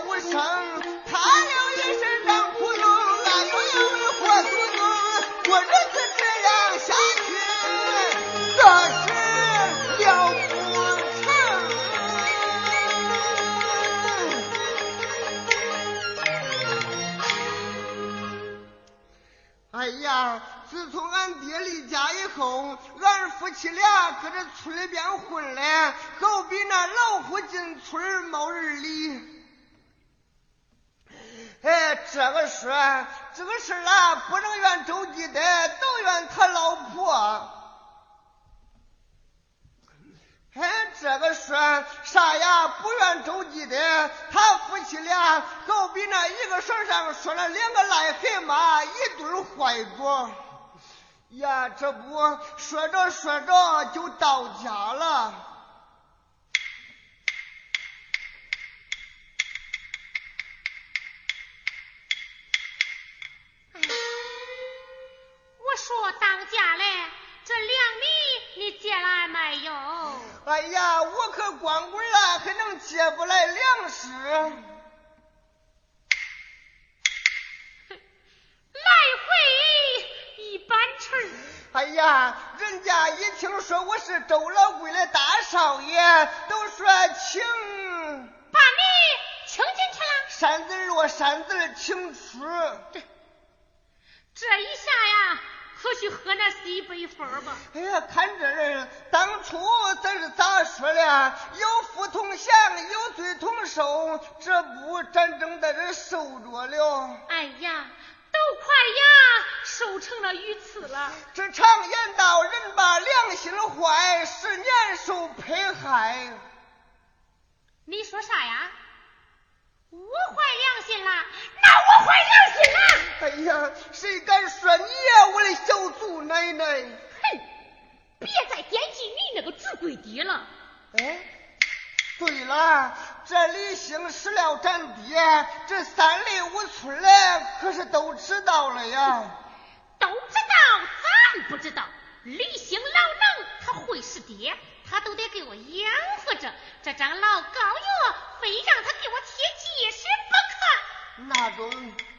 无声，他了一身让苦用，俺又要为活足用，过日子这样下去，这是了不成。哎呀，自从俺爹离家以后，俺夫妻俩搁这村里边混嘞，好比那老虎进村冒人里。这个事，这个事啊，不能怨周记的，都怨他老婆。哎，这个事啥呀？不怨周记的，他夫妻俩好比那一个绳上拴了两个癞蛤蟆，一对坏着。呀，这不说着说着就到家了。说当家嘞，这粮米你借来没有？哎呀，我可光棍了，还能借不来粮食？来回一板城儿。哎呀，人家一听说我是周老贵的大少爷，都说请把你请进去了。山字落山字请出。这一下呀，可去喝那西北风吧。哎呀，看这人，当初咱是咋说的？有福同享，有罪同受，这不咱正在这受着了。哎呀，都快呀，瘦成了鱼刺了。这常言道，人把良心坏，十年受迫害。你说啥呀？我坏良心了，那我坏良心了。哎呀，谁敢说你呀，我的小祖奶奶？哼，别再惦记你那个侄贵爹了。哎，对了，这李兴死了咱爹，这三里五村的可是都知道了呀。都知道，咱不知道。李兴老能，他会是爹，他都得给我养活着。这张老高药，非让他给我贴结实不可。那种走。